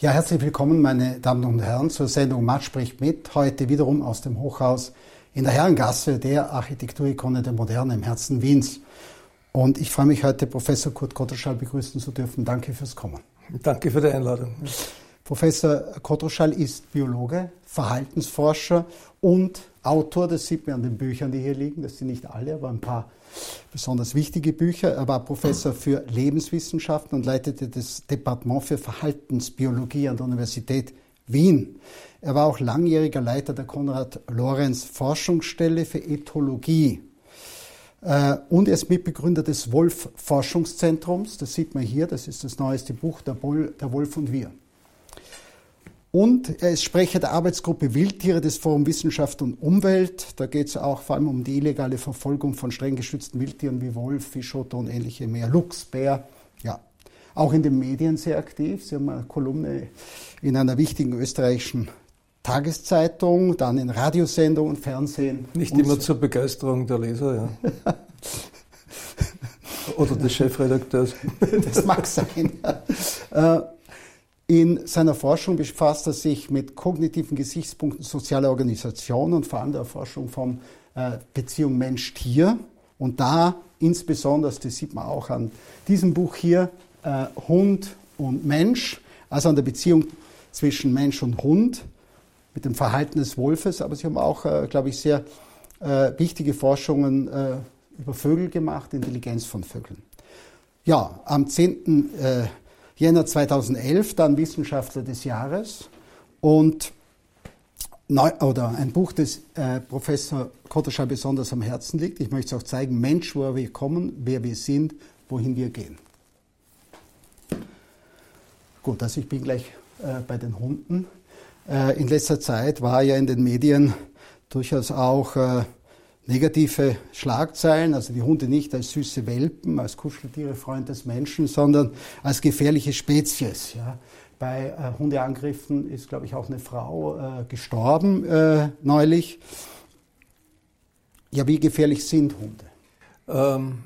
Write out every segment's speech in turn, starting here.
Ja, herzlich willkommen, meine Damen und Herren, zur Sendung Matt spricht mit. Heute wiederum aus dem Hochhaus in der Herrengasse, der Architekturikone der Moderne im Herzen Wiens. Und ich freue mich heute, Professor Kurt Kotterschall begrüßen zu dürfen. Danke fürs Kommen. Danke für die Einladung. Professor Kotterschall ist Biologe, Verhaltensforscher und Autor. Das sieht man an den Büchern, die hier liegen. Das sind nicht alle, aber ein paar besonders wichtige Bücher. Er war Professor für Lebenswissenschaften und leitete das Departement für Verhaltensbiologie an der Universität Wien. Er war auch langjähriger Leiter der Konrad-Lorenz Forschungsstelle für Ethologie. Äh, und er ist Mitbegründer des Wolf-Forschungszentrums. Das sieht man hier, das ist das neueste Buch, Der Wolf und wir. Und er ist Sprecher der Arbeitsgruppe Wildtiere des Forum Wissenschaft und Umwelt. Da geht es auch vor allem um die illegale Verfolgung von streng geschützten Wildtieren wie Wolf, Fischotter und ähnliche mehr. Luchs, Bär, ja. Auch in den Medien sehr aktiv. Sie haben eine Kolumne in einer wichtigen österreichischen Tageszeitung, dann in Radiosendungen, Fernsehen. Nicht immer so. zur Begeisterung der Leser, ja. Oder des Chefredakteurs. das mag sein. Ja. In seiner Forschung befasst er sich mit kognitiven Gesichtspunkten sozialer Organisationen und vor allem der Erforschung von äh, Beziehung Mensch-Tier. Und da insbesondere, das sieht man auch an diesem Buch hier, äh, Hund und Mensch, also an der Beziehung zwischen Mensch und Hund mit dem Verhalten des Wolfes. Aber Sie haben auch, äh, glaube ich, sehr wichtige Forschungen über Vögel gemacht, Intelligenz von Vögeln. Ja, am 10. Jänner 2011 dann Wissenschaftler des Jahres und neu, oder ein Buch, das äh, Professor Kotterschall besonders am Herzen liegt. Ich möchte es auch zeigen, Mensch, woher wir kommen, wer wir sind, wohin wir gehen. Gut, also ich bin gleich äh, bei den Hunden. Äh, in letzter Zeit war ja in den Medien durchaus auch äh, negative Schlagzeilen, also die Hunde nicht als süße Welpen, als Kuscheltiere, Freund des Menschen, sondern als gefährliche Spezies. Ja. Bei äh, Hundeangriffen ist, glaube ich, auch eine Frau äh, gestorben äh, neulich. Ja, wie gefährlich sind Hunde? Ähm,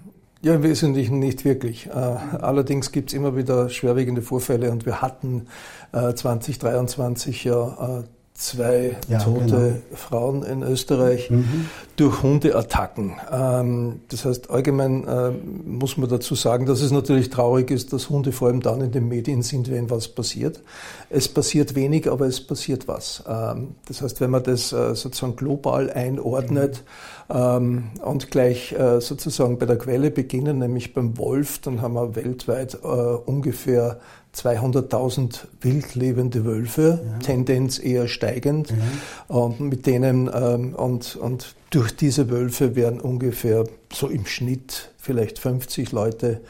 ja, im Wesentlichen nicht wirklich. Äh, allerdings gibt es immer wieder schwerwiegende Vorfälle und wir hatten 2023 äh, ja äh, zwei ja, tote genau. Frauen in Österreich mhm. durch Hundeattacken. Ähm, das heißt, allgemein äh, muss man dazu sagen, dass es natürlich traurig ist, dass Hunde vor allem dann in den Medien sind, wenn was passiert. Es passiert wenig, aber es passiert was. Ähm, das heißt, wenn man das äh, sozusagen global einordnet mhm. und gleich äh, sozusagen bei der Quelle beginnen, nämlich beim Wolf, dann haben wir weltweit ungefähr 200.000 wildlebende Wölfe, ja. Tendenz eher steigend. Ja. Und mit denen, ähm, und, und durch diese Wölfe werden ungefähr so im Schnitt vielleicht 50 Leute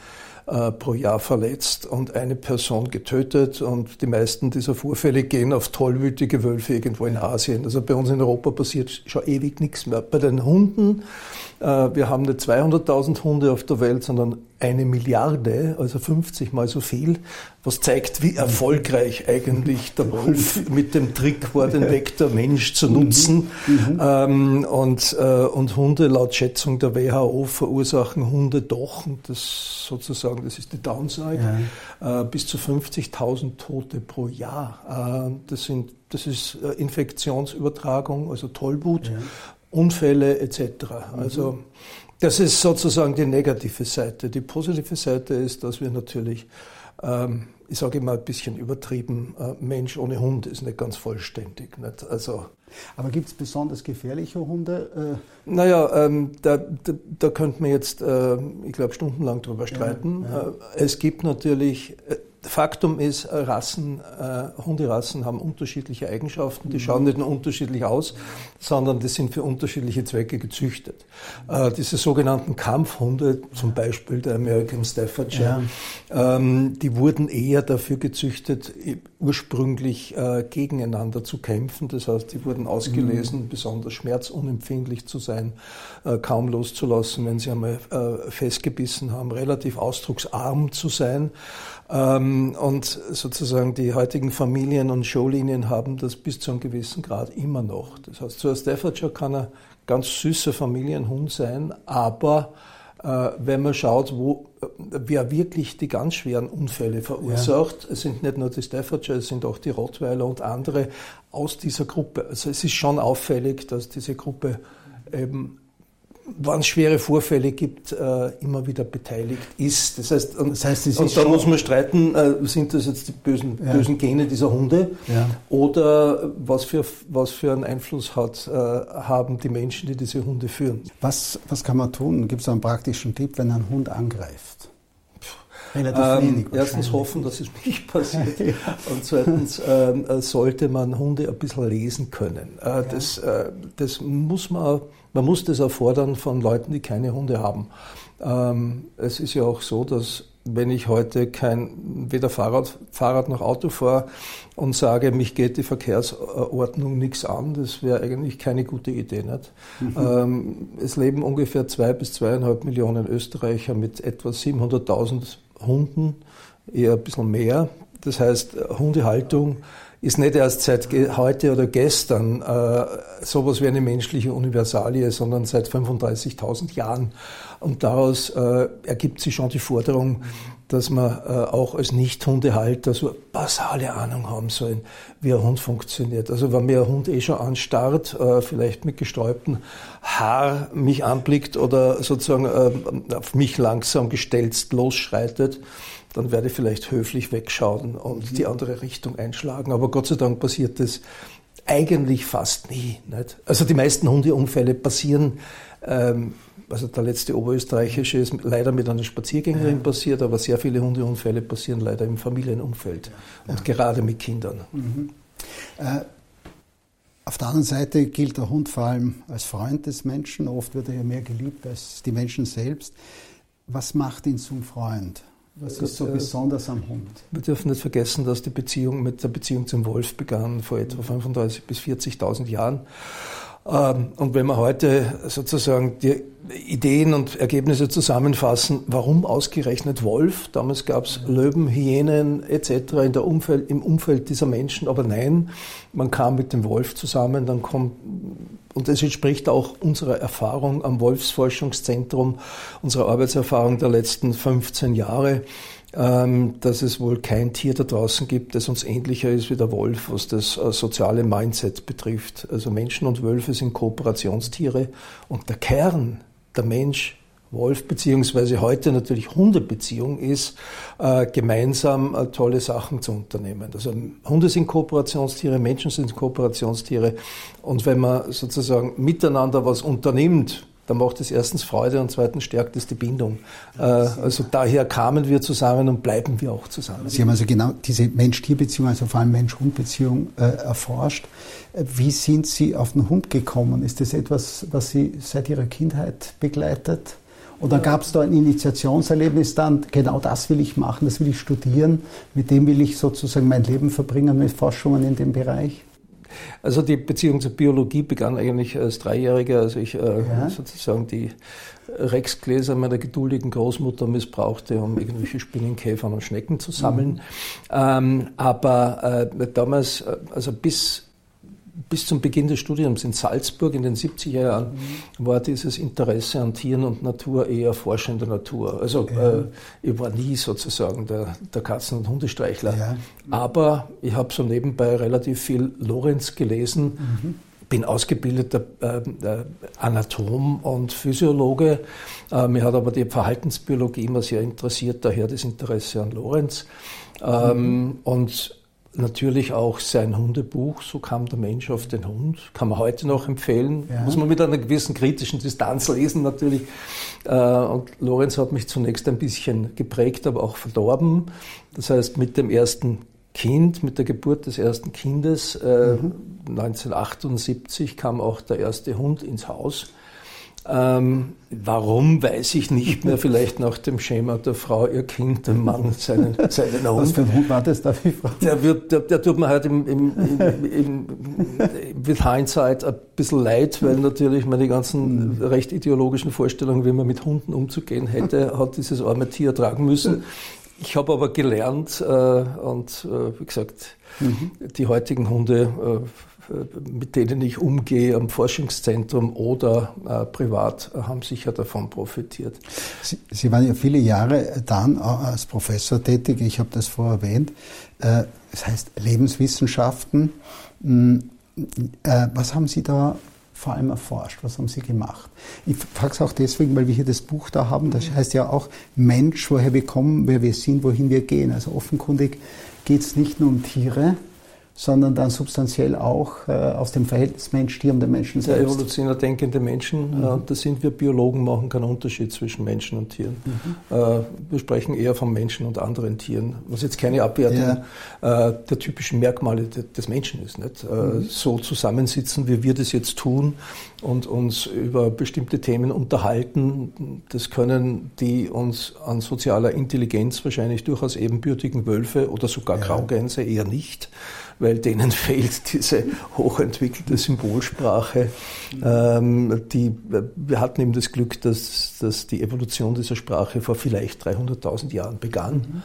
äh, pro Jahr verletzt und eine Person getötet. Und die meisten dieser Vorfälle gehen auf tollwütige Wölfe irgendwo in Asien. Also bei uns in Europa passiert schon ewig nichts mehr. Bei den Hunden, äh, wir haben nicht 200.000 Hunde auf der Welt, sondern eine Milliarde, also 50 mal so viel, was zeigt, wie erfolgreich eigentlich der Wolf mit dem Trick war, den Vektor Mensch zu nutzen. Mhm. Ähm, und, äh, und Hunde, laut Schätzung der WHO, verursachen Hunde doch, und das sozusagen, das ist die Downside, ja. äh, bis zu 50.000 Tote pro Jahr. Äh, das, sind, das ist äh, Infektionsübertragung, also Tollwut, ja. Unfälle etc. Also mhm. Das ist sozusagen die negative Seite. Die positive Seite ist, dass wir natürlich, ähm, ich sage immer ein bisschen übertrieben, äh, Mensch ohne Hund ist nicht ganz vollständig. Nicht? Also, Aber gibt es besonders gefährliche Hunde? Äh? Naja, ähm, da, da, da könnte man jetzt, äh, ich glaube, stundenlang drüber streiten. Ja, ja. Äh, es gibt natürlich äh, Faktum ist, äh, Rassen, äh, Hunderassen haben unterschiedliche Eigenschaften. Die schauen nicht nur unterschiedlich aus, sondern die sind für unterschiedliche Zwecke gezüchtet. Äh, diese sogenannten Kampfhunde, zum Beispiel der American Staffordshire, ja. ähm, die wurden eher dafür gezüchtet, ursprünglich äh, gegeneinander zu kämpfen. Das heißt, die wurden ausgelesen, mhm. besonders schmerzunempfindlich zu sein, äh, kaum loszulassen, wenn sie einmal äh, festgebissen haben, relativ ausdrucksarm zu sein. Ähm, und sozusagen die heutigen Familien und Showlinien haben das bis zu einem gewissen Grad immer noch. Das heißt, so ein Staffordshire kann ein ganz süßer Familienhund sein, aber Äh, wenn man schaut, wo, äh, wer wirklich die ganz schweren Unfälle verursacht, ja. es sind nicht nur die Staffordshire, es sind auch die Rottweiler und andere aus dieser Gruppe. Also es ist schon auffällig, dass diese Gruppe eben wann es schwere Vorfälle gibt, äh, immer wieder beteiligt ist. Das heißt, und, das heißt, und da muss man streiten, äh, sind das jetzt die bösen, ja. bösen Gene dieser Hunde ja. oder was für, was für einen Einfluss hat, äh, haben die Menschen, die diese Hunde führen. Was, was kann man tun? Gibt es einen praktischen Tipp, wenn ein Hund angreift? Ähm, wenig. Erstens hoffen, dass es nicht passiert. Und zweitens ähm, äh, sollte man Hunde ein bisschen lesen können. Äh, das, äh, das muss man man muss das erfordern von Leuten, die keine Hunde haben. Ähm, es ist ja auch so, dass wenn ich heute kein, weder Fahrrad, Fahrrad noch Auto fahre und sage, mich geht die Verkehrsordnung nichts an, das wäre eigentlich keine gute Idee. Nicht? Mhm. Ähm, es leben ungefähr zwei bis zweieinhalb Millionen Österreicher mit etwa 700.000 Hunden, eher ein bisschen mehr. Das heißt, Hundehaltung ist nicht erst seit heute oder gestern äh, sowas wie eine menschliche Universalie, sondern seit 35.000 Jahren. Und daraus äh, ergibt sich schon die Forderung, dass man äh, auch als Nicht-Hundehalter so eine basale Ahnung haben sollen, wie ein Hund funktioniert. Also wenn mir ein Hund eh schon anstarrt, äh, vielleicht mit gesträubtem Haar mich anblickt oder sozusagen äh, auf mich langsam gestelzt losschreitet, dann werde ich vielleicht höflich wegschauen und mhm. die andere Richtung einschlagen. Aber Gott sei Dank passiert das eigentlich fast nie. Nicht? Also die meisten Hundeunfälle passieren, ähm, also der letzte oberösterreichische ist leider mit einer Spaziergängerin ja. passiert, aber sehr viele Hundeunfälle passieren leider im Familienumfeld ja. und gerade mit Kindern. Mhm. Äh, auf der anderen Seite gilt der Hund vor allem als Freund des Menschen. Oft wird er ja mehr geliebt als die Menschen selbst. Was macht ihn zum Freund? Was ist so besonders am Hund? Wir dürfen nicht vergessen, dass die Beziehung mit der Beziehung zum Wolf begann vor etwa 35.000 bis 40.000 Jahren. Ähm, und wenn wir heute sozusagen die Ideen und Ergebnisse zusammenfassen, warum ausgerechnet Wolf? Damals gab es Löwen, Hyänen etc. In der Umfeld, im Umfeld dieser Menschen, aber nein, man kam mit dem Wolf zusammen, dann kommt und das entspricht auch unserer Erfahrung am Wolfsforschungszentrum, unserer Arbeitserfahrung der letzten 15 Jahre, dass es wohl kein Tier da draußen gibt, das uns ähnlicher ist wie der Wolf, was das äh, soziale Mindset betrifft. Also Menschen und Wölfe sind Kooperationstiere und der Kern, der Mensch, Wolf beziehungsweise heute natürlich Hundebeziehung ist, äh, gemeinsam äh, tolle Sachen zu unternehmen. Also Hunde sind Kooperationstiere, Menschen sind Kooperationstiere und wenn man sozusagen miteinander was unternimmt, dann macht es erstens Freude und zweitens stärkt es die Bindung. Äh, also daher kamen wir zusammen und bleiben wir auch zusammen. Sie haben also genau diese Mensch-Tier-Beziehung, also vor allem Mensch-Hund-Beziehung äh, erforscht. Äh, wie sind Sie auf den Hund gekommen? Ist das etwas, was Sie seit Ihrer Kindheit begleitet? Oder gab es da ein Initiationserlebnis dann, genau das will ich machen, das will ich studieren, mit dem will ich sozusagen mein Leben verbringen mit Forschungen in dem Bereich? Also die Beziehung zur Biologie begann eigentlich als Dreijähriger, als ich äh, ja. sozusagen die Rexgläser meiner geduldigen Großmutter missbrauchte, um irgendwelche Spinnenkäfer und Schnecken zu sammeln. Mhm. Ähm, aber äh, damals, äh, also bis bis zum Beginn des Studiums in Salzburg in den 70er Jahren mhm. war dieses Interesse an Tieren und Natur eher forschender Natur. Also ja. äh, ich war nie sozusagen der, der Katzen- und Hundestreichler. Ja. Aber ich habe so nebenbei relativ viel Lorenz gelesen. Mhm. Bin ausgebildeter äh, äh, Anatom und Physiologe. Äh, mir hat aber die Verhaltensbiologie immer sehr interessiert, daher das Interesse an Lorenz. Ähm, mhm. Und Natürlich auch sein Hundebuch, so kam der Mensch auf den Hund, kann man heute noch empfehlen. Ja. Muss man mit einer gewissen kritischen Distanz lesen natürlich. Äh, und Lorenz hat mich zunächst ein bisschen geprägt, aber auch verdorben. Das heißt, mit dem ersten Kind, mit der Geburt des ersten Kindes, äh, mhm. 1978 kam auch der erste Hund ins Haus. Ähm, warum, weiß ich nicht mehr. Vielleicht nach dem Schema der Frau, ihr Kind, dem Mann, seinen, seinen Hund. Was für ein Hund war das, darf ich fragen? Der, wird, der, der tut mir halt im, im, im, with hindsight ein bisschen leid, weil natürlich meine ganzen recht ideologischen Vorstellungen, wie man mit Hunden umzugehen hätte, hat dieses arme Tier tragen müssen. Ich habe aber gelernt äh, und äh, wie gesagt, mhm. die heutigen Hunde äh, mit denen ich umgehe am Forschungszentrum oder äh, privat, haben sicher davon profitiert. Sie, Sie, waren ja viele Jahre dann als Professor tätig, ich habe das vorher erwähnt. Äh, das heißt Lebenswissenschaften. Hm, äh, was haben Sie da vor allem erforscht? Was haben Sie gemacht? Ich frage es auch deswegen, weil wir hier das Buch da haben. Das heißt ja auch Mensch, woher wir kommen, wer wir sind, wohin wir gehen. Also offenkundig geht es nicht nur um Tiere, sondern dann substanziell auch äh, aus dem Verhältnis Mensch-Tier und dem Menschen selbst. Der evolutionär denkende Menschen, mhm. äh, da sind wir Biologen, machen keinen Unterschied zwischen Menschen und Tieren. Mhm. Äh, wir sprechen eher von Menschen und anderen Tieren, was jetzt keine Abwertung ja. Äh, der typischen Merkmale des Menschen ist. Nicht? Äh, mhm. So zusammensitzen, wie wir das jetzt tun und uns über bestimmte Themen unterhalten, das können die uns an sozialer Intelligenz wahrscheinlich durchaus ebenbürtigen Wölfe oder sogar ja. Graugänse eher nicht weil denen fehlt diese hochentwickelte Symbolsprache. Ähm, die, wir hatten eben das Glück, dass, dass die Evolution dieser Sprache vor vielleicht 300.000 Jahren begann. Mhm.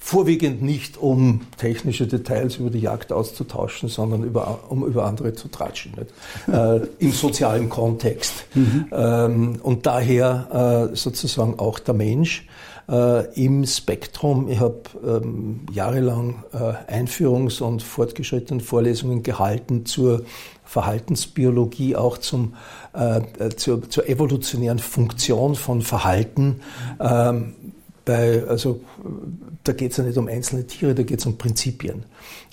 Vorwiegend nicht, um technische Details über die Jagd auszutauschen, sondern über, um über andere zu tratschen, äh, im sozialen Kontext. Mhm. Ähm, und daher äh, sozusagen auch der Mensch äh, im Spektrum. Ich habe ähm, jahrelang äh, Einführungs- und fortgeschrittenen Vorlesungen gehalten zur Verhaltensbiologie, auch zum, äh, äh zur, zur, evolutionären Funktion von Verhalten. Ähm, bei, also da geht es ja nicht um einzelne Tiere, da geht es um Prinzipien.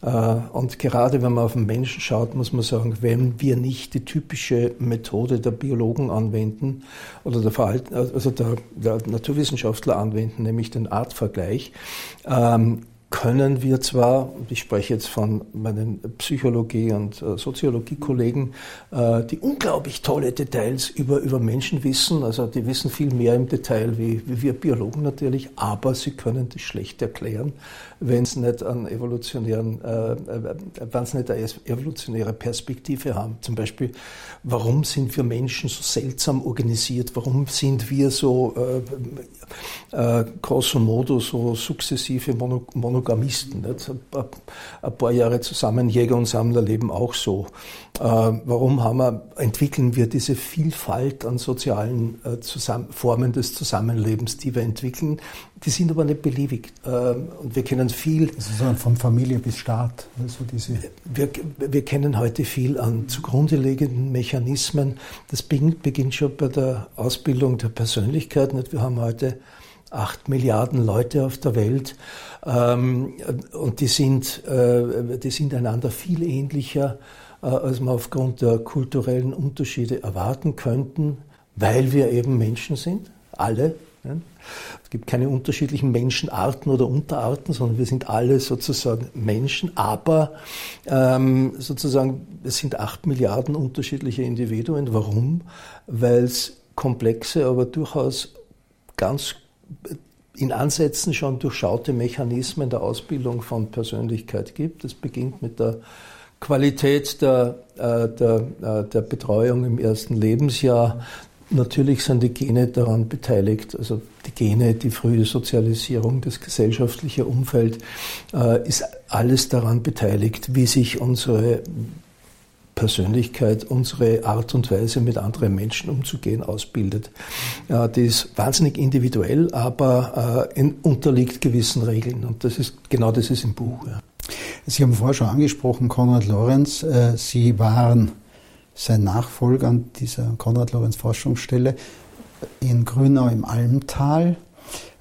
Äh, und gerade wenn man auf den Menschen schaut, muss man sagen, wenn wir nicht die typische Methode der Biologen anwenden oder der, Verhalten, also der, der Naturwissenschaftler anwenden, nämlich den Artvergleich, ähm, können wir zwar, ich spreche jetzt von meinen Psychologie- und äh, Soziologie-Kollegen, äh, die unglaublich tolle Details über, über Menschen wissen, also die wissen viel mehr im Detail wie, wie wir Biologen natürlich, aber sie können das schlecht erklären, wenn es nicht an evolutionären, äh, wenn sie nicht eine evolutionäre Perspektive haben. Zum Beispiel, warum sind wir Menschen so seltsam organisiert? Warum sind wir so äh, grosso modo so sukzessive Mono Monogamisten? Ein paar Jahre zusammen, Jäger und Sammler leben auch so. Äh, warum haben wir, entwickeln wir diese Vielfalt an sozialen äh, Formen des Zusammenlebens, die wir entwickeln? Die sind aber nicht beliebig. Äh, und wir kennen viel. Also von Familie bis Staat. Also diese wir, wir kennen heute viel an zugrunde liegenden Mechanismen. Das beginnt, schon bei der Ausbildung der Persönlichkeit. Nicht? Wir haben heute acht Milliarden Leute auf der Welt ähm, und die sind, die sind einander viel ähnlicher äh, als wir aufgrund der kulturellen Unterschiede erwarten könnten, weil wir eben Menschen sind, alle. Es gibt keine unterschiedlichen Menschenarten oder Unterarten, sondern wir sind alle sozusagen Menschen, aber ähm, sozusagen es sind acht Milliarden unterschiedliche Individuen. Warum? Weil es komplexe, aber durchaus ganz in Ansätzen schon durchschaute Mechanismen der Ausbildung von Persönlichkeit gibt. Das beginnt mit der Qualität der, äh, der, äh, der Betreuung im ersten Lebensjahr. Natürlich sind die Gene daran beteiligt, also die Gene, die frühe Sozialisierung, das gesellschaftliche Umfeld, äh, ist alles daran beteiligt, wie sich unsere Persönlichkeit, unsere Art und Weise, mit anderen Menschen umzugehen, ausbildet. Ja, die ist wahnsinnig individuell, aber äh, unterliegt gewissen Regeln. Und das ist genau das ist im Buch. Ja. Sie haben vorher schon angesprochen, Konrad Lorenz. Äh, Sie waren sein Nachfolger an dieser Konrad Lorenz Forschungsstelle in Grünau im Almtal.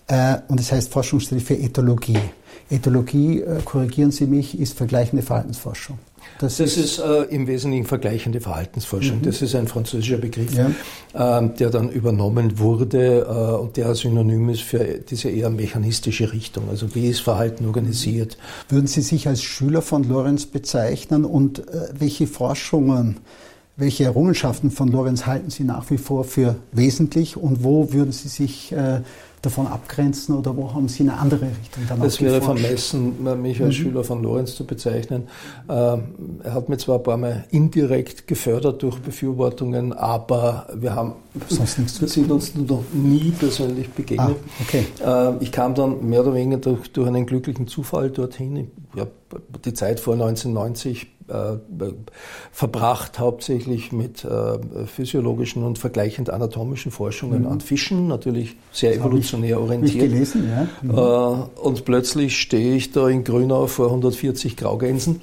Äh, und es das heißt Forschungsstelle für Ethologie. Ethologie, äh, korrigieren Sie mich, ist vergleichende Verhaltensforschung. Das, das ist, ist äh, im Wesentlichen vergleichende Verhaltensforschung. Mhm. Das ist ein französischer Begriff, ja. äh, der dann übernommen wurde äh, und der synonym ist für diese eher mechanistische Richtung. Also wie ist Verhalten organisiert? Würden Sie sich als Schüler von Lorenz bezeichnen und äh, welche Forschungen, welche Errungenschaften von Lorenz halten Sie nach wie vor für wesentlich und wo würden Sie sich äh, davon abgrenzen oder wo haben Sie eine andere Richtung dann Das wäre vermessen, mich als mhm. Schüler von Lorenz zu bezeichnen. Ähm, er hat mir zwar ein paar Mal indirekt gefördert durch Befürwortungen, aber wir haben Sonst nichts wir sind uns noch nie persönlich begegnet. Ah, okay. Ähm, ich kam dann mehr oder weniger durch, durch einen glücklichen Zufall dorthin. Ich habe die Zeit vor 1990 äh, verbracht, hauptsächlich mit äh, physiologischen und vergleichend anatomischen Forschungen mhm. an Fischen, natürlich sehr das evolutionär orientiert. gelesen, ja. Mhm. Äh, und plötzlich stehe ich da in Grünau vor 140 Graugänsen.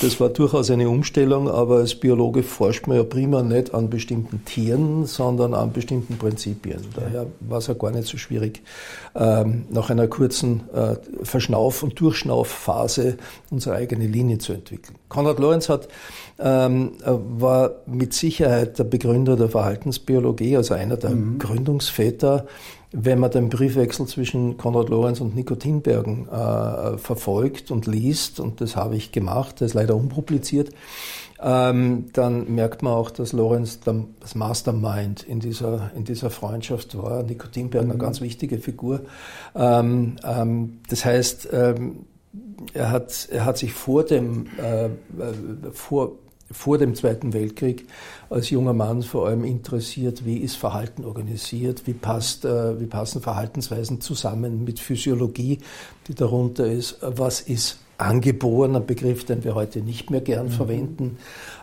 Das war durchaus eine Umstellung, aber als Biologe forscht man ja prima nicht an bestimmten Tieren, sondern an bestimmten Prinzipien. Daher war es ja gar nicht so schwierig, ähm, nach einer kurzen äh, Verschnauf- und Durchschnaufphase unsere eigene Linie zu entwickeln. Konrad Lorenz hat, ähm, war mit Sicherheit der Begründer der Verhaltensbiologie, also einer der mhm. Gründungsväter. Wenn man den Briefwechsel zwischen Konrad Lorenz und Nico Tinbergen äh, verfolgt und liest, und das habe ich gemacht, das ist leider unpubliziert, ähm, dann merkt man auch, dass Lorenz das Mastermind in dieser, in dieser Freundschaft war. Nico Tinbergen mhm. eine ganz wichtige Figur. Ähm, ähm, das heißt, ähm, er hat, er hat sich vor dem, äh, vor, vor dem Zweiten Weltkrieg als junger Mann vor allem interessiert, wie ist Verhalten organisiert, wie, passt, äh, wie passen Verhaltensweisen zusammen mit Physiologie, die darunter ist, was ist angeborener Begriff, den wir heute nicht mehr gern mhm. verwenden,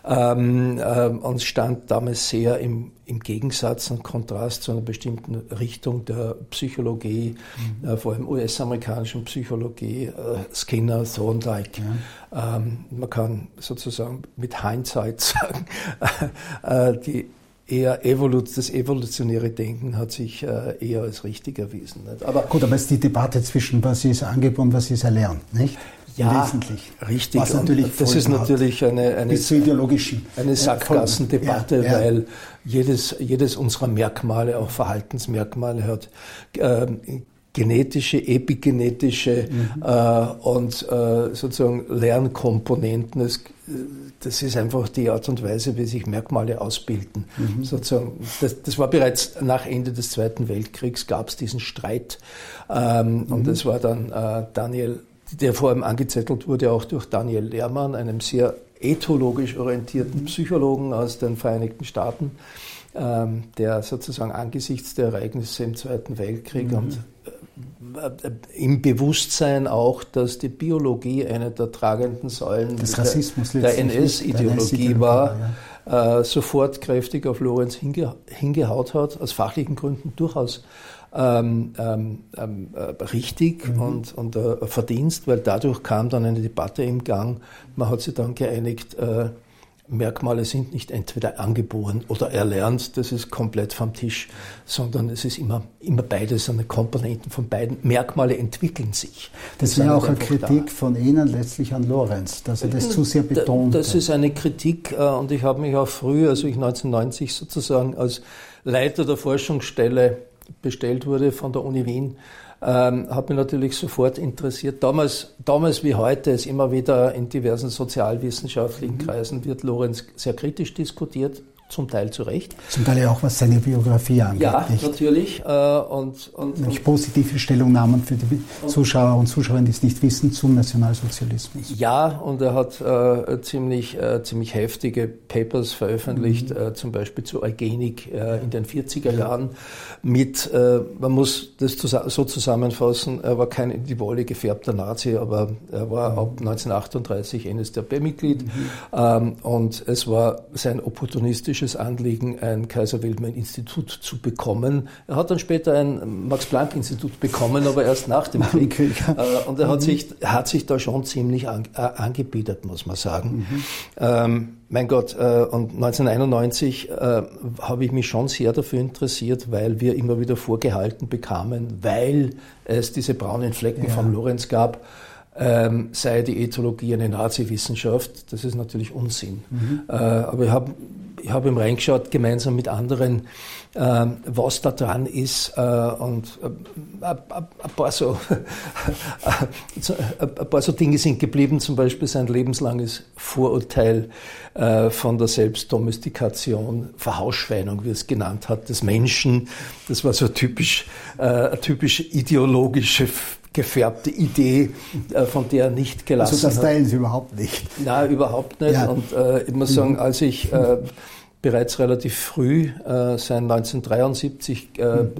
ähm, ähm, und stand damals sehr im, im Gegensatz und Kontrast zu einer bestimmten Richtung der Psychologie, mhm. äh, vor allem US-amerikanischen Psychologie, äh, Skinner, Thorndike. Ja. Ähm, man kann sozusagen mit Hindsight sagen, äh, die eher Evolut, das evolutionäre Denken hat sich äh, eher als richtig erwiesen. Nicht? Aber Gut, aber es ist die Debatte zwischen was ist angeboren, was ist erlernt, nicht? Ja, wesentlich. Richtig. Was natürlich das ist natürlich eine, eine, ideologischen, eine Sackgassendebatte, ja, ja. weil jedes, jedes unserer Merkmale, auch Verhaltensmerkmale hat. Äh, genetische, epigenetische mhm. äh, und äh, sozusagen Lernkomponenten. Das, das ist einfach die Art und Weise, wie sich Merkmale ausbilden. Mhm. Sozusagen, das, das, war bereits nach Ende des Zweiten Weltkriegs, gab es diesen Streit. Ähm, mhm. Und das war dann äh, Daniel der vor allem angezettelt wurde auch durch Daniel Lehrmann, einem sehr ethologisch orientierten Psychologen aus den Vereinigten Staaten, ähm, der sozusagen angesichts der Ereignisse im Zweiten Weltkrieg mhm. und äh, im Bewusstsein auch, dass die Biologie eine der tragenden Säulen der, der NS-Ideologie war, ja. äh, sofort kräftig auf Lorenz hinge, hingehaut hat, aus fachlichen Gründen durchaus ähm, ähm, ähm, äh, richtig mhm. und, und äh, Verdienst, weil dadurch kam dann eine Debatte im Gang. Man hat sich dann geeinigt, äh, Merkmale sind nicht entweder angeboren oder erlernt, das ist komplett vom Tisch, sondern es ist immer, immer beides, eine Komponenten von beiden. Merkmale entwickeln sich. Das, das wäre auch eine Kritik da. von Ihnen letztlich an Lorenz, dass er das zu sehr betont. Das ist eine Kritik äh, und ich habe mich auch früh, also ich 1990 sozusagen als Leiter der Forschungsstelle bestellt wurde von der Uni Wien, ähm, hat mich natürlich sofort interessiert. Damals, damals wie heute ist immer wieder in diversen sozialwissenschaftlichen mhm. Kreisen wird Lorenz sehr kritisch diskutiert zum Teil zu Recht. Zum Teil ja auch, was seine Biografie angeht. Ja, nicht? natürlich. Äh, und, und, Nämlich positive Stellungnahmen für die Zuschauer und Zuschauerinnen, die es nicht wissen, zum Nationalsozialismus. Ja, und er hat äh, ziemlich, äh, ziemlich heftige Papers veröffentlicht, mhm. äh, zum Beispiel zu Eugenik äh, in den 40er Jahren mit, äh, man muss das so zusammenfassen, er war kein in die Wolle gefärbter Nazi, aber er war mhm. ab 1938 NSDAP-Mitglied mhm. ähm, und es war sein opportunistisches politisches Anliegen, ein Kaiser-Wilhelm-Institut zu bekommen. Er hat dann später ein Max-Planck-Institut bekommen, aber erst nach dem Krieg. Äh, und er hat, mhm. sich, hat sich da schon ziemlich an, äh, angebietet, muss man sagen. Mhm. Ähm, mein Gott, äh, und 1991 äh, habe ich mich schon sehr dafür interessiert, weil wir immer wieder vorgehalten bekamen, weil es diese braunen Flecken ja. vom Lorenz gab, ähm, sei die Ethologie eine Nazi-Wissenschaft. Das ist natürlich Unsinn. Mhm. Äh, aber ich habe ich habe ihm reingeschaut, gemeinsam mit anderen, äh, was da dran ist äh, und äh, ein, paar so, ein paar so Dinge sind geblieben, zum Beispiel sein lebenslanges Vorurteil äh, von der Selbstdomestikation, Verhausschweinung, wie er es genannt hat, des Menschen. Das war so typisch, äh, typisch ideologische gefärbte Idee, äh, von der er nicht gelassen hat. Also das teilen Sie überhaupt nicht? Nein, überhaupt nicht. Ja. Und äh, ich muss sagen, als ich äh, bereits relativ früh, äh, sein 1973, äh, mhm.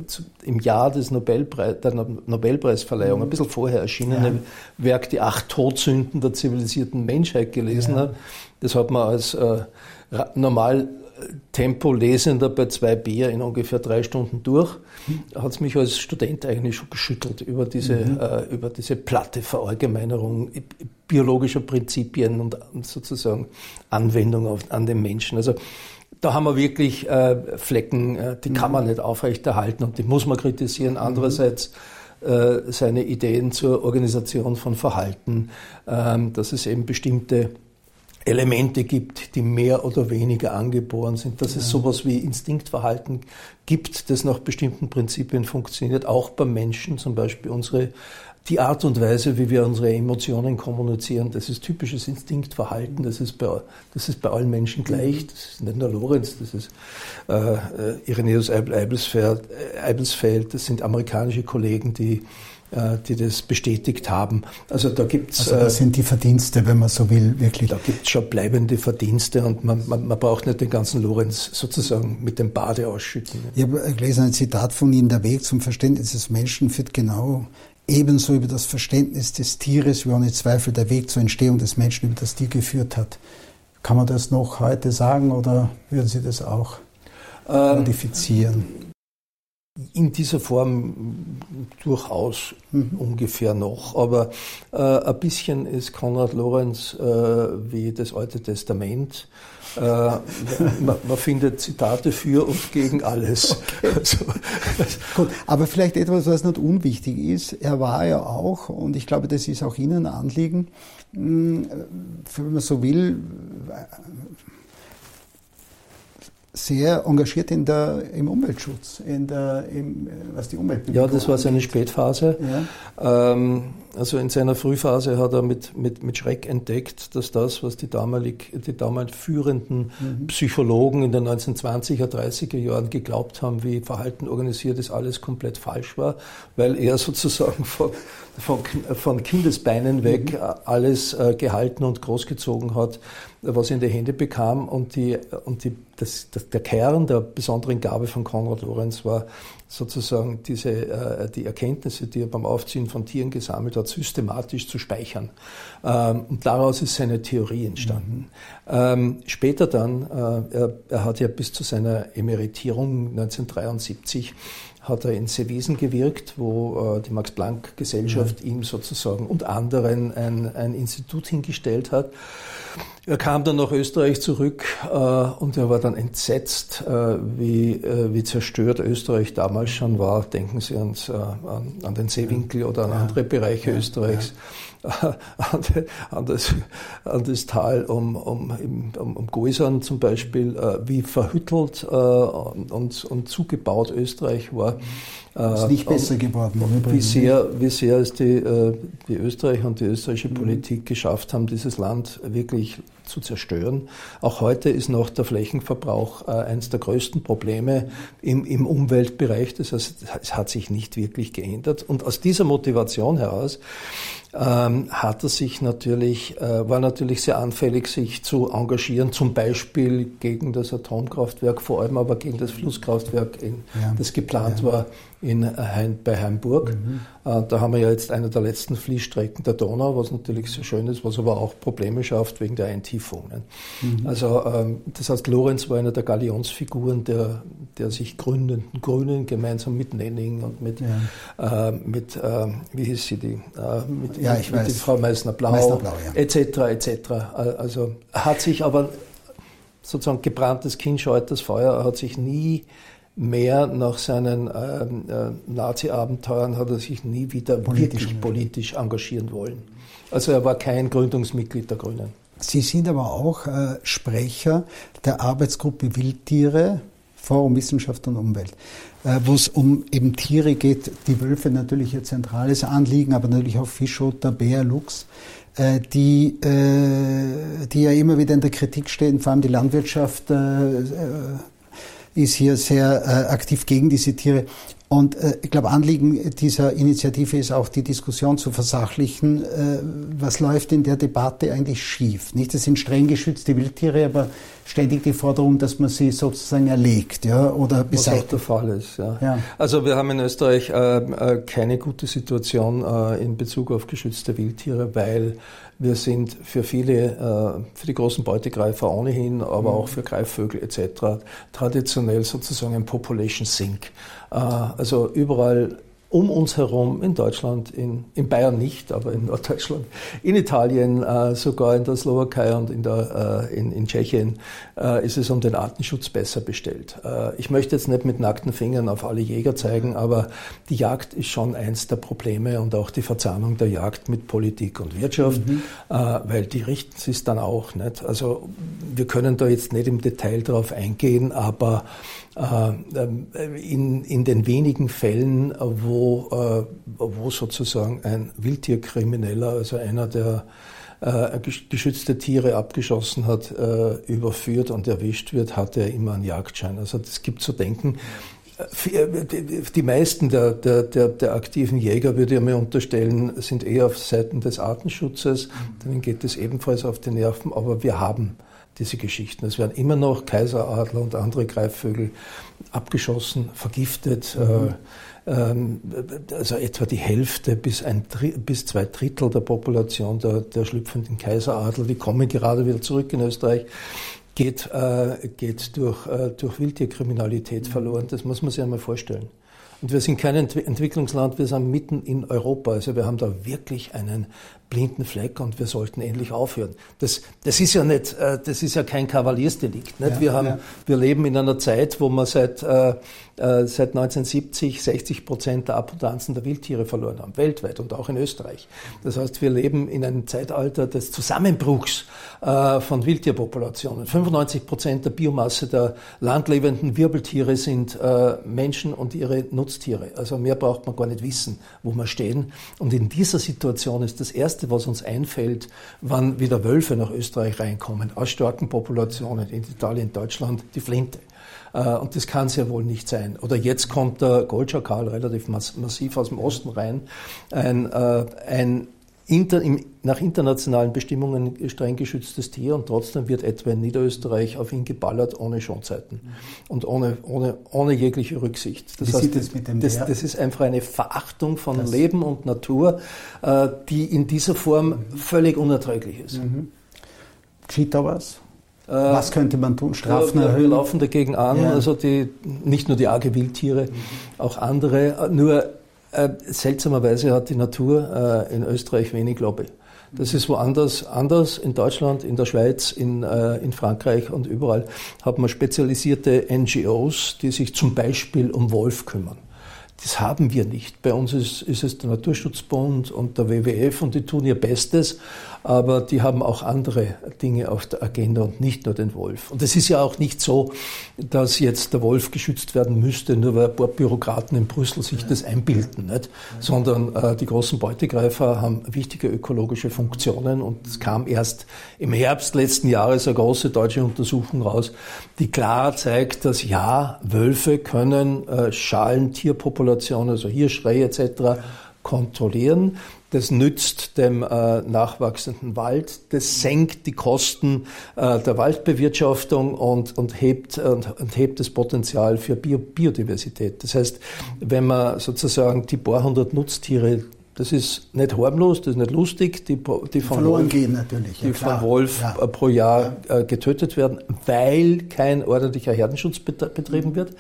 im Jahr des Nobelpreis, der Nobelpreisverleihung, mhm. ein bisschen vorher erschienene ja. Werk Die acht Todsünden der zivilisierten Menschheit gelesen ja. habe. Das hat man als äh, normal Tempo-Lesender bei zwei Bier in ungefähr drei Stunden durch, hat es mich als Student eigentlich schon geschüttelt über diese, mhm. äh, über diese platte Verallgemeinerung biologischer Prinzipien und sozusagen Anwendung auf, an den Menschen. Also da haben wir wirklich äh, Flecken, äh, die kann man mhm. nicht aufrechterhalten und die muss man kritisieren. Mhm. Andererseits äh, seine Ideen zur Organisation von Verhalten, ähm, dass es eben bestimmte Elemente gibt, die mehr oder weniger angeboren sind, dass ja. es sowas wie Instinktverhalten gibt, das nach bestimmten Prinzipien funktioniert, auch beim Menschen, zum Beispiel unsere die Art und Weise, wie wir unsere Emotionen kommunizieren, das ist typisches Instinktverhalten, das ist bei, das ist bei allen Menschen gleich, das ist nicht nur Lorenz, das ist äh, äh Irenaeus Eibelsfeld, Eibelsfeld, das sind amerikanische Kollegen, die äh, die das bestätigt haben. Also da gibt's. Also das äh, sind die Verdienste, wenn man so will, wirklich. Da gibt es schon bleibende Verdienste und man, man, man, braucht nicht den ganzen Lorenz sozusagen mit dem Bade ausschütten. Ich habe gelesen ein Zitat von Ihnen, der Weg zum Verständnis des Menschen führt genau ebenso über das Verständnis des Tieres, wie ohne Zweifel der Weg zur Entstehung des Menschen über das Tier geführt hat. Kann man das noch heute sagen oder würden Sie das auch ähm, modifizieren? In dieser Form durchaus mhm. ungefähr noch, aber äh, ein bisschen ist Konrad Lorenz äh, wie das Alte Testament. Äh, man, man, findet Zitate für und gegen alles. Okay. Also, Gut, aber vielleicht etwas, was nicht unwichtig ist. Er war ja auch, und ich glaube, das ist auch Ihnen ein Anliegen, hm, wenn man so will, sehr engagiert in der, im Umweltschutz, in der, im, was die Umwelt Ja, das war seine Spätphase. Ja. Ähm, also in seiner Frühphase hat er mit, mit, mit Schreck entdeckt, dass das, was die damalig, die damals führenden mhm. Psychologen in den 1920er, 30er Jahren geglaubt haben, wie Verhalten organisiert ist, alles komplett falsch war, weil er sozusagen von, von, von Kindesbeinen weg mhm. alles äh, gehalten und großgezogen hat, was er in die Hände bekam. Und, die, und die, das, das, der Kern der besonderen Gabe von Konrad Lorenz war sozusagen diese, äh, die Erkenntnisse, die er beim Aufziehen von Tieren gesammelt hat, systematisch zu speichern. Ähm, und daraus ist seine Theorie entstanden. Mhm. Ähm, später dann, äh, er, er hat ja bis zu seiner Emeritierung 1973 hat er in Sewiesen gewirkt, wo äh, die Max-Planck-Gesellschaft mhm. ihm sozusagen und anderen ein, ein Institut hingestellt hat. Er kam dann nach Österreich zurück äh, und er war dann entsetzt, äh, wie, äh, wie zerstört Österreich damals schon war. Denken Sie ans, äh, an, an, den Seewinkel oder an andere Bereiche ja, Österreichs. Ja. An, an, das, an das Tal um, um, um, um Goisern zum Beispiel, äh, wie verhüttelt äh, und, und zugebaut Österreich war. Ist nicht äh, besser geworden. Wie sehr, wie sehr es die, äh, die Österreicher und die österreichische mhm. Politik geschafft haben, dieses Land wirklich zu zerstören. Auch heute ist noch der Flächenverbrauch äh, eines der größten Probleme im, im Umweltbereich. Das heißt, es hat sich nicht wirklich geändert. Und aus dieser Motivation heraus ähm, hat er sich natürlich, äh, war natürlich sehr anfällig, sich zu engagieren, zum Beispiel gegen das Atomkraftwerk, vor allem aber gegen das Flusskraftwerk, in, ja. das geplant ja. war in Hein, bei Heimburg. Mhm. Äh, da haben wir ja jetzt eine der letzten Fließstrecken der Donau, was natürlich sehr schön ist, was aber auch Probleme schafft wegen der Eintiefungen. Mhm. Also ähm, das heißt, Lorenz war einer der Galionsfiguren der, der sich gründenden Grünen gemeinsam mit Nenning und mit, ja. äh, mit äh, wie hieß sie die, äh, mit, ja, mit, mit Frau Meissner-Blau, Meissner ja. etc. etc. Also hat sich aber sozusagen gebranntes Kind scheut das Feuer, hat sich nie mehr nach seinen ähm, äh, Nazi-Abenteuern hat er sich nie wieder politisch, wirklich politisch engagieren wollen. Also er war kein Gründungsmitglied der Grünen. Sie sind aber auch äh, Sprecher der Arbeitsgruppe Wildtiere, Forum Wissenschaft und Umwelt, wo es um eben Tiere geht, die Wölfe natürlich ihr zentrales Anliegen, aber natürlich auch Fischotter, Bär, Luchs, äh, die, äh, die ja immer wieder in der Kritik stehen, vor allem die Landwirtschaft äh, äh, ist hier sehr äh, aktiv gegen diese Tiere. Und äh, ich glaube, Anliegen dieser Initiative ist auch die Diskussion zu versachlichen. Äh, was läuft in der Debatte eigentlich schief? Nicht, das sind streng geschützte Wildtiere, aber ständig die Forderung, dass man sie sozusagen erlegt, ja, oder beseitigt. Was auch der Fall ist, ja. ja. Also wir haben in Österreich äh, äh, keine gute Situation äh, in Bezug auf geschützte Wildtiere, weil wir sind für viele, äh, für die großen Beutegreifer ohnehin, aber mhm. auch für Greifvögel etc. traditionell sozusagen ein Population Sink. Äh, also überall um uns herum in Deutschland, in, in Bayern nicht, aber in Norddeutschland, in Italien, äh, sogar in der Slowakei und in, der, äh, in, in Tschechien äh, ist es um den Artenschutz besser bestellt. Äh, ich möchte jetzt nicht mit nackten Fingern auf alle Jäger zeigen, aber die Jagd ist schon eins der Probleme und auch die Verzahnung der Jagd mit Politik und Wirtschaft, mhm. Äh, weil die richten es dann auch nicht. Also wir können da jetzt nicht im Detail drauf eingehen, aber in, in den wenigen Fällen, wo, äh, wo sozusagen ein Wildtierkrimineller, also einer, der äh, geschützte Tiere abgeschossen hat, überführt und erwischt wird, hat er immer einen Jagdschein. Also das gibt zu denken. Die meisten der, der, der, der, aktiven Jäger, würde ich mir unterstellen, sind eher auf Seiten des Artenschutzes. Denen geht es ebenfalls auf die Nerven, aber wir haben diese Geschichten. Es werden immer noch Kaiseradler und andere Greifvögel abgeschossen, vergiftet. Mhm. Äh, also etwa die Hälfte bis, ein, bis zwei Drittel der Population der, der schlüpfenden Kaiseradler, die kommen gerade wieder zurück in Österreich, geht, äh, geht durch, äh, durch Wildtierkriminalität mhm. verloren. Das muss man sich einmal vorstellen. Und wir sind kein Entwicklungsland, wir sind mitten in Europa. Also wir haben da wirklich einen blinden Fleck und wir sollten endlich aufhören. Das, das ist ja nicht, äh, das ist ja kein Kavaliersdelikt. Nicht? Ja, wir haben, ja. wir leben in einer Zeit, wo man seit, äh, äh seit 1970 60 Prozent der Abundanzen der Wildtiere verloren haben, weltweit und auch in Österreich. Das heißt, wir leben in einem Zeitalter des Zusammenbruchs äh, von Wildtierpopulationen. 95 Prozent der Biomasse der landlebenden Wirbeltiere sind äh, Menschen und ihre Nutztiere. Also mehr braucht man gar nicht wissen, wo wir stehen. Und in dieser Situation ist das erste Erste, was uns einfällt, wann wieder Wölfe nach Österreich reinkommen, aus starken Populationen in Italien, Deutschland, die Flinte. Äh, und das kann es ja wohl nicht sein. Oder jetzt kommt der Goldschakal relativ massiv aus dem Osten rein. Ein, äh, ein inter, im, nach internationalen Bestimmungen streng geschütztes Tier und trotzdem wird etwa in Niederösterreich auf ihn geballert ohne Schonzeiten und ohne, ohne, ohne jegliche Rücksicht. Das, Wie heißt, sieht das, mit dem das, das ist einfach eine Verachtung von das Leben und Natur, äh, die in dieser Form mhm. völlig unerträglich ist. Mhm. Geschieht da was? Äh, was könnte man tun? Strafen erhöhen? Wir laufen dagegen an, ja. also die, nicht nur die arge Wildtiere, mhm. auch andere. Nur äh, seltsamerweise hat die Natur äh, in Österreich wenig Lobby. Das ist woanders anders. In Deutschland, in der Schweiz, in, äh, in Frankreich und überall hat man spezialisierte NGOs, die sich zum Beispiel um Wolf kümmern. Das haben wir nicht. Bei uns ist, ist es der Naturschutzbund und der WWF und die tun ihr Bestes, aber die haben auch andere Dinge auf der Agenda und nicht nur den Wolf. Und es ist ja auch nicht so, dass jetzt der Wolf geschützt werden müsste, nur weil ein paar Bürokraten in Brüssel sich das einbilden, nicht? sondern äh, die großen Beutegreifer haben wichtige ökologische Funktionen und es kam erst im Herbst letzten Jahres eine große deutsche Untersuchung raus, die klar zeigt, dass ja, Wölfe können äh, Schalentierpopulationen, also Hirschrehe etc., kontrollieren. Das nützt dem äh, nachwachsenden Wald, das senkt die Kosten äh, der Waldbewirtschaftung und, und, hebt, und, und hebt das Potenzial für Bio Biodiversität. Das heißt, wenn man sozusagen die paar hundert Nutztiere das ist nicht harmlos, das ist nicht lustig, die, die von Verloren Wolf, gehen natürlich. Ja, die von Wolf ja. Äh, pro Jahr ja. Äh, getötet werden, weil kein ordentlicher Herdenschutz betrieben wird.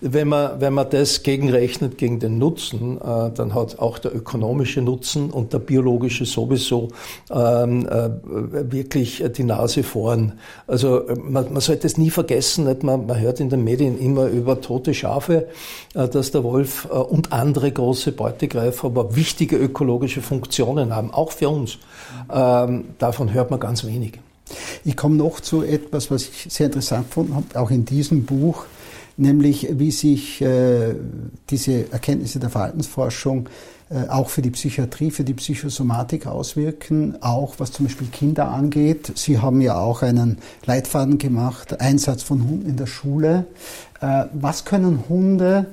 Wenn man, wenn man das gegenrechnet gegen den Nutzen, äh, dann hat auch der ökonomische Nutzen und der biologische sowieso ähm, wirklich die Nase vorn. Also man, man sollte es nie vergessen, nicht? Man, man hört in den Medien immer über tote Schafe, dass der Wolf und andere große Beutegreifer, aber wichtige ökologische Funktionen haben, auch für uns. Ähm, davon hört man ganz wenig. Ich komme noch zu etwas, was ich sehr interessant fand, auch in diesem Buch, nämlich wie sich äh, diese Erkenntnisse der Verhaltensforschung äh, auch für die Psychiatrie, für die Psychosomatik auswirken, auch was zum Beispiel Kinder angeht. Sie haben ja auch einen Leitfaden gemacht, Einsatz von Hunden in der Schule. Äh, was können Hunde,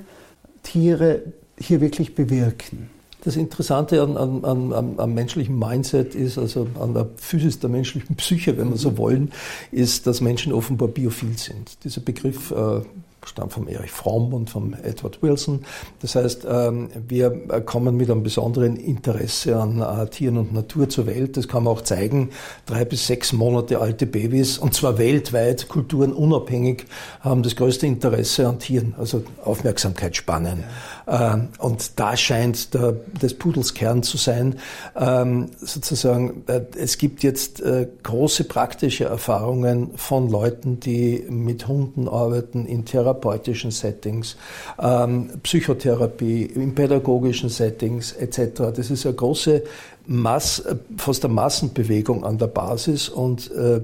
Tiere hier wirklich bewirken? Das Interessante an, an, an, am menschlichen Mindset ist, also an der Physis der menschlichen Psyche, wenn wir so wollen, ist, dass Menschen offenbar biophil sind. Dieser Begriff äh, stammt vom Erich Fromm und vom Edward Wilson. Das heißt, ähm, wir kommen mit einem besonderen Interesse an äh, Tieren und Natur zur Welt. Das kann man auch zeigen. Drei bis sechs Monate alte Babys, und zwar weltweit, kulturenunabhängig, haben das größte Interesse an Tieren, also Aufmerksamkeitsspannen. Ähm, und da scheint der, des Pudels Kern zu sein. Ähm, sozusagen, äh, es gibt jetzt äh, große praktische Erfahrungen von Leuten, die mit Hunden arbeiten in Therapie therapeutischen Settings, ähm, Psychotherapie, in pädagogischen Settings etc. Das ist eine große Mass, fast eine Massenbewegung an der Basis und äh,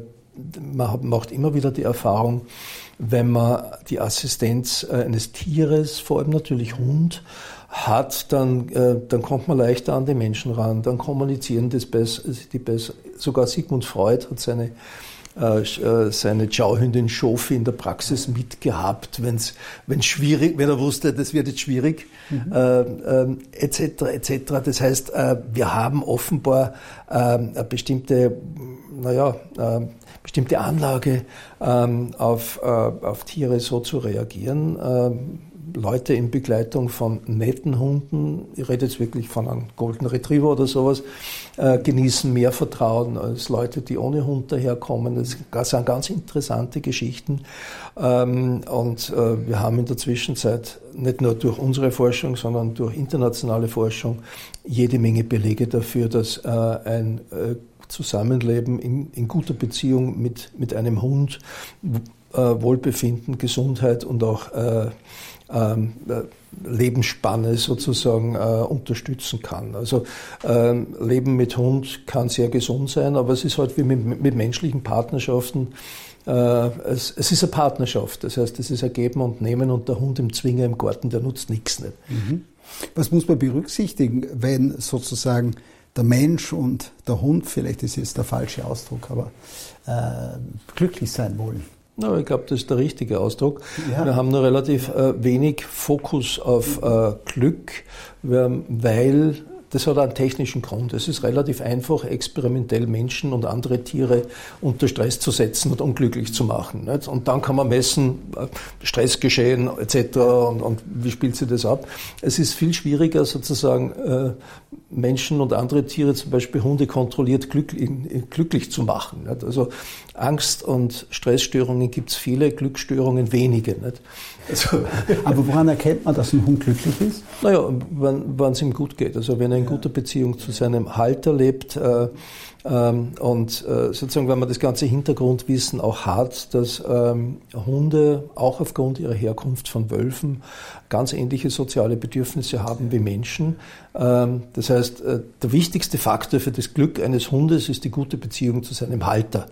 man macht immer wieder die Erfahrung, wenn man die Assistenz äh, eines Tieres, vor allem natürlich Hund, hat, dann, äh, dann kommt man leichter an die Menschen ran, dann kommunizieren das besser, die besser. Sogar Sigmund Freud hat seine seine Schauhündin Schofi in der Praxis mitgehabt, wenn es schwierig, wenn er wusste, das wird jetzt schwierig, mhm. äh, etc. Ähm, etc. Das heißt, äh, wir haben offenbar ähm, eine bestimmte, naja, äh, bestimmte Anlage ähm, auf, auf Tiere so zu reagieren Leute in Begleitung von netten Hunden, ich rede jetzt wirklich von einem Golden Retriever oder sowas, äh, genießen mehr Vertrauen als Leute, die ohne Hund daherkommen. Das sind ganz interessante Geschichten. Ähm, und äh, wir haben in der Zwischenzeit nicht nur durch unsere Forschung, sondern durch internationale Forschung jede Menge Belege dafür, dass äh, ein äh, Zusammenleben in, in, guter Beziehung mit, mit einem Hund äh, Wohlbefinden, Gesundheit und auch äh, ähm, äh, Lebensspanne sozusagen äh, unterstützen kann. Also ähm, Leben mit Hund kann sehr gesund sein, aber es ist halt wie mit, mit menschlichen Partnerschaften. Äh, es, es, ist eine Partnerschaft, das heißt, es ist ein Geben und Nehmen und der Hund im Zwinger im Garten, der nutzt nichts nicht. Mhm. Was muss man berücksichtigen, wenn sozusagen der Mensch und der Hund, vielleicht ist jetzt der falsche Ausdruck, aber äh, glücklich sein wollen? No, ich glaube, das ist der richtige Ausdruck. Ja. Wir haben nur relativ äh, wenig Fokus auf äh, Glück, weil das hat einen technischen Grund. Es ist relativ einfach, experimentell Menschen und andere Tiere unter Stress zu setzen und unglücklich zu machen. Nicht? Und dann kann man messen, äh, Stressgeschehen etc. Und, und, wie spielt sich das ab. Es ist viel schwieriger, sozusagen äh, Menschen und andere Tiere, zum Beispiel Hunde, kontrolliert glücklich, glücklich zu machen. Nicht? Also Angst- und Stressstörungen gibt es viele, Glücksstörungen wenige. Nicht? Also, Aber woran erkennt man, dass ein Hund glücklich ist? Naja, wenn es ihm gut geht. Also wenn er in guter Beziehung zu seinem Halter lebt äh, und äh, sozusagen, wenn man das ganze Hintergrundwissen auch hat, dass ähm, Hunde auch aufgrund ihrer Herkunft von Wölfen ganz ähnliche soziale Bedürfnisse haben wie Menschen. Ähm, das heißt, äh, der wichtigste Faktor für das Glück eines Hundes ist die gute Beziehung zu seinem Halter.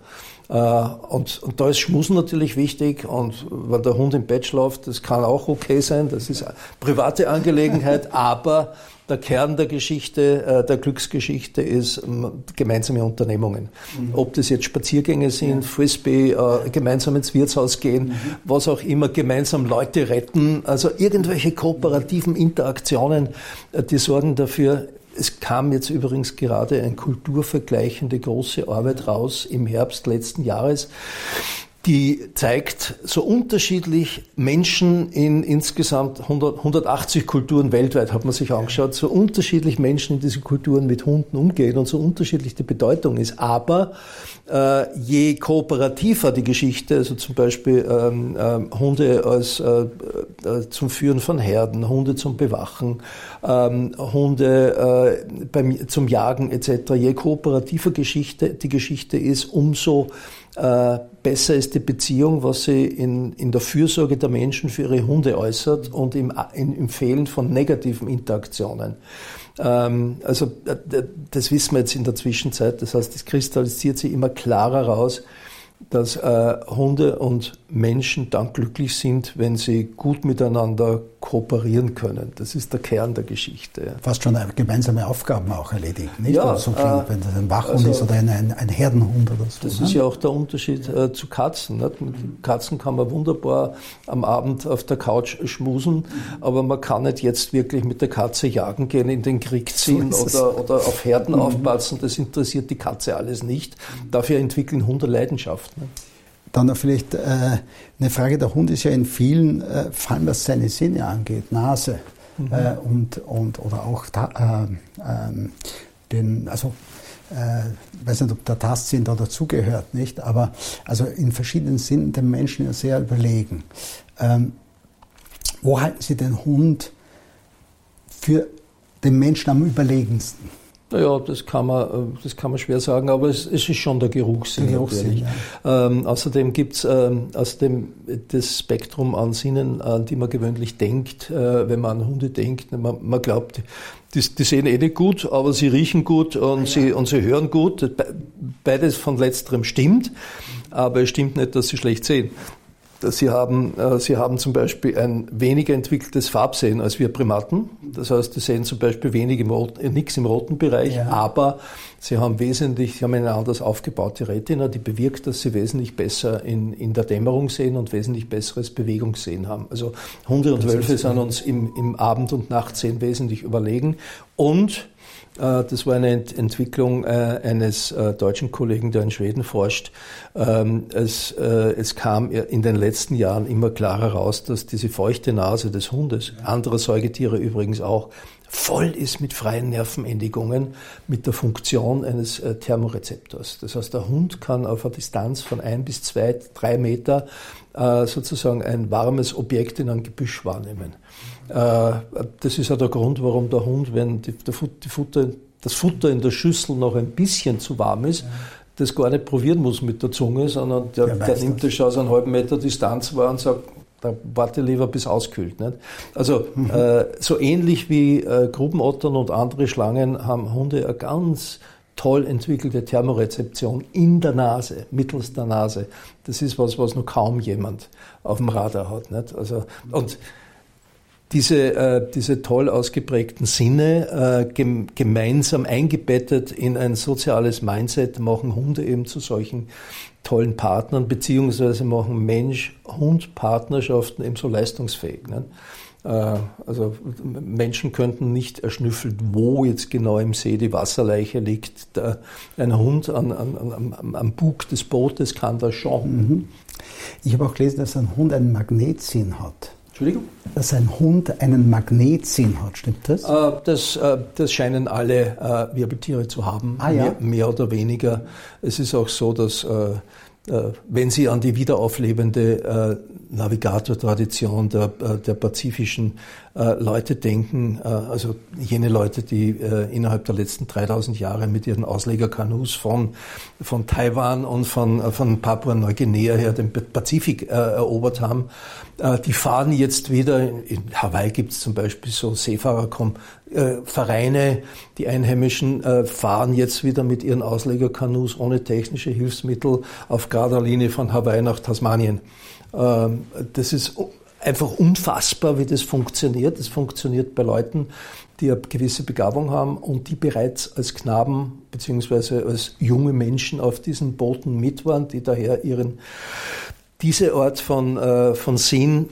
Äh, und, und da ist Schmusen natürlich wichtig und wenn der Hund im Bett schläft, das kann auch okay sein, das ist private Angelegenheit, aber der Kern der Geschichte, äh, der Glücksgeschichte ist ähm, gemeinsame Unternehmungen. Mhm. Ob das jetzt Spaziergänge sind, Frisbee, äh, gemeinsam ins Wirtshaus gehen, mhm. was auch immer, gemeinsam Leute retten, also irgendwelche kooperativen Interaktionen, die sorgen dafür, es kam jetzt übrigens gerade ein kulturvergleichende große Arbeit raus im Herbst letzten Jahres die zeigt so unterschiedlich Menschen in insgesamt 100, 180 Kulturen weltweit, hat man sich angeschaut, so unterschiedlich Menschen in diesen Kulturen mit Hunden umgehen und so unterschiedlich die Bedeutung ist. Aber äh, je kooperativer die Geschichte, also zum Beispiel ähm, äh, Hunde als, äh, äh, zum Führen von Herden, Hunde zum Bewachen, ähm, Hunde äh, beim, zum Jagen etc., je kooperativer Geschichte die Geschichte ist, umso besser ist die Beziehung, was sie in, in der Fürsorge der Menschen für ihre Hunde äußert und im, in, im Fehlen von negativen Interaktionen. Ähm, also das wissen wir jetzt in der Zwischenzeit. Das heißt, es kristallisiert sich immer klarer raus, dass äh, Hunde und Menschen dann glücklich sind, wenn sie gut miteinander kooperieren können. Das ist der Kern der Geschichte. Fast schon gemeinsame Aufgaben auch erledigen, nicht? Ja, also so klingt, äh, wenn das ein Wachhund also, ist oder ein, ein, ein, Herdenhund oder so. Das ne? ist ja auch der Unterschied äh, zu Katzen. Nicht? Mit Katzen kann man wunderbar am Abend auf der Couch schmusen, aber man kann nicht jetzt wirklich mit der Katze jagen gehen, in den Krieg ziehen so oder, oder auf Herden mhm. aufpassen. Das interessiert die Katze alles nicht. Dafür entwickeln Hunde Leidenschaft. Nicht? Dann vielleicht äh, eine Frage, der Hund ist ja in vielen äh, Fallen, was seine Sinne angeht, Nase mhm. äh, und, und, oder auch da, äh, ähm, den, also äh, weiß nicht, ob der Tastsinn da dazugehört, nicht? Aber also in verschiedenen Sinnen dem Menschen ja sehr überlegen. Ähm, wo halten Sie den Hund für den Menschen am überlegensten? Naja, das kann man, äh, das kann man schwer sagen, aber es, es ist schon der Geruchssinn. Geruchssinn ja. ähm, außerdem gibt es ähm, außerdem das Spektrum an Sinnen, an die man gewöhnlich denkt, äh, wenn man an Hunde denkt. Man, man glaubt, die, die, sehen eh nicht gut, aber sie riechen gut und, ja. sie, und sie hören gut. Beides von letzterem stimmt, aber es stimmt nicht, dass sie schlecht sehen. Sie haben, äh, Sie haben zum Beispiel ein weniger entwickeltes Farbsehen als wir Primaten. Das heißt, Sie sehen zum Beispiel wenig im roten, äh, nichts im roten Bereich, ja. aber Sie haben wesentlich, Sie haben eine anders aufgebaute Retina, die bewirkt, dass Sie wesentlich besser in, in der Dämmerung sehen und wesentlich besseres Bewegungssehen haben. Also Hunde und Wölfe sind uns im, im Abend- und Nachtsehen wesentlich überlegen und das war eine Entwicklung äh, eines äh, deutschen Kollegen, der in Schweden forscht. Ähm, es, es kam in den letzten Jahren immer klarer raus, dass diese feuchte Nase des Hundes, anderer Säugetiere übrigens auch, voll ist mit freien Nervenendigungen mit der Funktion eines Thermorezeptors. Das heißt, der Hund kann auf einer Distanz von ein bis zwei, drei Meter sozusagen ein warmes Objekt in einem Gebüsch wahrnehmen. Äh, das ist ja der Grund, warum der Hund, wenn die, die Futter, das Futter in der Schüssel noch ein bisschen zu warm ist, ja. das gar nicht probieren muss mit der Zunge, sondern der, der nimmt das schon aus einem halben Meter Distanz wahr und sagt, da warte lieber bis auskühlt. Nicht? Also mhm. äh, so ähnlich wie äh, Grubenottern und andere Schlangen haben Hunde eine ganz toll entwickelte Thermorezeption in der Nase, mittels der Nase. Das ist was, was noch kaum jemand auf dem Radar hat. Nicht? Also, und diese, äh, diese toll ausgeprägten Sinne äh, gem gemeinsam eingebettet in ein soziales Mindset machen Hunde eben zu solchen tollen Partnern, beziehungsweise machen Mensch-Hund-Partnerschaften eben so leistungsfähig. Ne? Äh, also Menschen könnten nicht erschnüffeln, wo jetzt genau im See die Wasserleiche liegt. Ein Hund an, an, am, am Bug des Bootes kann das schon. Mhm. Ich habe auch gelesen, dass ein Hund einen Magnetsinn hat. Entschuldigung? Dass ein Hund einen Magnetsinn hat, stimmt das? Äh, das, äh, das scheinen alle äh, Wirbeltiere zu haben, ah, ja? mehr, mehr, oder weniger. Es ist auch so, dass äh, wenn Sie an die wiederauflebende äh, Navigator-Tradition der, äh, der pazifischen Leute denken, also jene Leute, die innerhalb der letzten 3000 Jahre mit ihren Auslegerkanus von, von Taiwan und von, von Papua-Neuguinea her den Pazifik erobert haben, die fahren jetzt wieder, in Hawaii gibt es zum Beispiel so Seefahrervereine, die Einheimischen fahren jetzt wieder mit ihren Auslegerkanus ohne technische Hilfsmittel auf gerader Linie von Hawaii nach Tasmanien. Ähm, das ist einfach unfassbar, wie das funktioniert. Das funktioniert bei Leuten, die eine gewisse Begabung haben und die bereits als Knaben bzw. als junge Menschen auf diesen Booten mit waren, die daher ihren, diese Art von, äh, von Sinn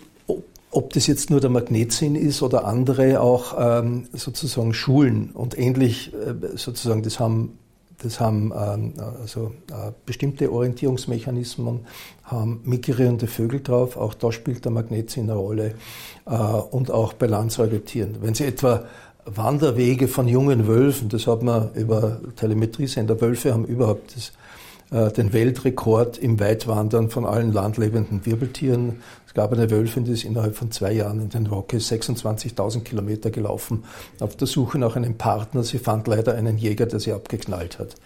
ob das jetzt nur der Magnetsinn ist oder andere auch ähm, sozusagen Schulen und ähnlich äh, sozusagen, das haben das haben ähm, also äh, bestimmte Orientierungsmechanismen, haben migrierende Vögel drauf, auch da spielt der Magnetsinn eine Rolle äh, und auch bei Landsäugetieren. Wenn Sie etwa Wanderwege von jungen Wölfen, das hat man über Telemetriesender, Wölfe haben überhaupt das äh, den Weltrekord im Weitwandern von allen landlebenden Wirbeltieren. Es gab eine Wölfin, die ist innerhalb von zwei Jahren in den Rockies 26.000 Kilometer gelaufen, auf der Suche nach einem Partner. Sie fand leider einen Jäger, der sie abgeknallt hat.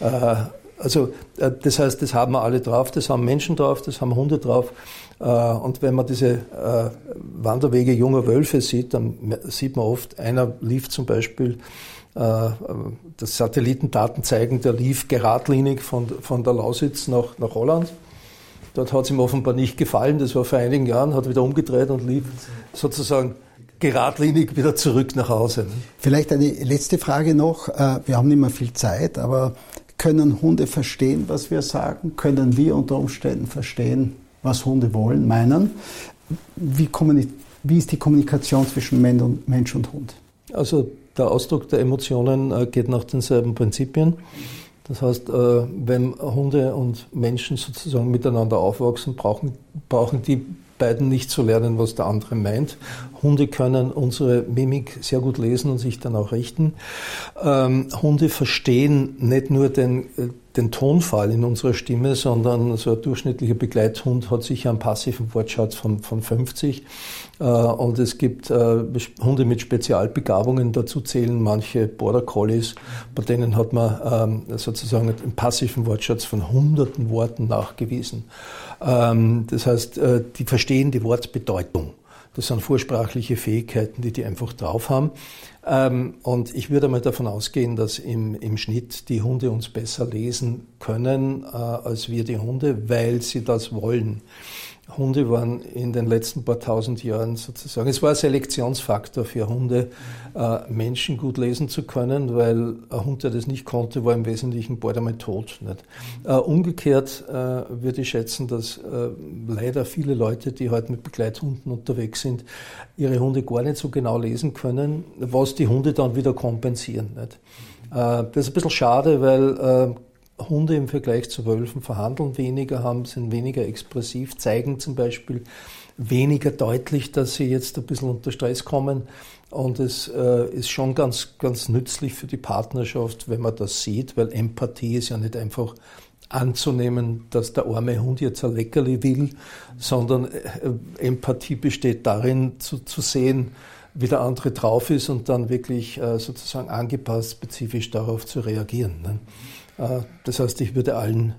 Äh, Also äh, das heißt, das haben wir alle drauf, das haben Menschen drauf, das haben Hunde drauf. Und wenn man diese Wanderwege junger Wölfe sieht, dann sieht man oft, einer lief zum Beispiel, das Satellitendaten zeigen, der lief geradlinig von, von der Lausitz nach, nach Holland. Dort hat es ihm offenbar nicht gefallen, das war vor einigen Jahren, hat wieder umgedreht und lief sozusagen geradlinig wieder zurück nach Hause. Vielleicht eine letzte Frage noch. Wir haben nicht mehr viel Zeit, aber können Hunde verstehen, was wir sagen? Können wir unter Umständen verstehen, was Hunde wollen, meinen? Wie, wie ist die Kommunikation zwischen Mensch und Hund? Also der Ausdruck der Emotionen äh, geht nach denselben Prinzipien. Das heißt, äh, wenn Hunde und Menschen sozusagen miteinander aufwachsen, brauchen, brauchen die beiden nicht zu lernen, was der andere meint. Hunde können unsere Mimik sehr gut lesen und sich dann auch richten. Ähm, Hunde verstehen nicht nur den, äh, den Tonfall in unserer Stimme, sondern so ein durchschnittlicher Begleithund hat sicher einen passiven Wortschatz von, von 50. Äh, und es gibt äh, Hunde mit Spezialbegabungen, dazu zählen manche Border Collies, bei denen hat man ähm, sozusagen einen passiven Wortschatz von hunderten Worten nachgewiesen. Ähm, das heißt, äh, die verstehen die Wortbedeutung. Das sind vorsprachliche Fähigkeiten, die die einfach drauf haben. Ähm, und ich würde mal davon ausgehen, dass im, im Schnitt die Hunde uns besser lesen können äh, als wir die Hunde, weil sie das wollen. Hunde waren in den letzten paar tausend Jahren sozusagen, es war ein Selektionsfaktor für Hunde, äh, Menschen gut lesen zu können, weil ein Hund, der das nicht konnte, war im Wesentlichen bald einmal tot. Nicht? Äh, umgekehrt äh, würde ich schätzen, dass äh, leider viele Leute, die heute mit Begleithunden unterwegs sind, ihre Hunde gar nicht so genau lesen können, was die Hunde dann wieder kompensieren. Nicht? Äh, das ist ein bisschen schade, weil äh, Hunde im Vergleich zu Wölfen verhandeln weniger, haben, sind weniger expressiv, zeigen zum Beispiel weniger deutlich, dass sie jetzt ein bisschen unter Stress kommen. Und es äh, ist schon ganz, ganz nützlich für die Partnerschaft, wenn man das sieht, weil Empathie ist ja nicht einfach anzunehmen, dass der arme Hund jetzt ein Leckerli will, sondern äh, Empathie besteht darin, zu, zu sehen, wie der andere drauf ist und dann wirklich äh, sozusagen angepasst, spezifisch darauf zu reagieren. Ne? Äh, das heißt, ich würde allen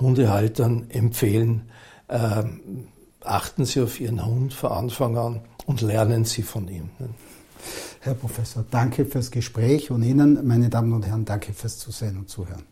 Hundehaltern empfehlen, ähm, achten Sie auf Ihren Hund von Anfang an und lernen Sie von ihm. Ne? Herr Professor, danke fürs Gespräch und Ihnen, meine Damen und Herren, danke fürs Zusehen und Zuhören.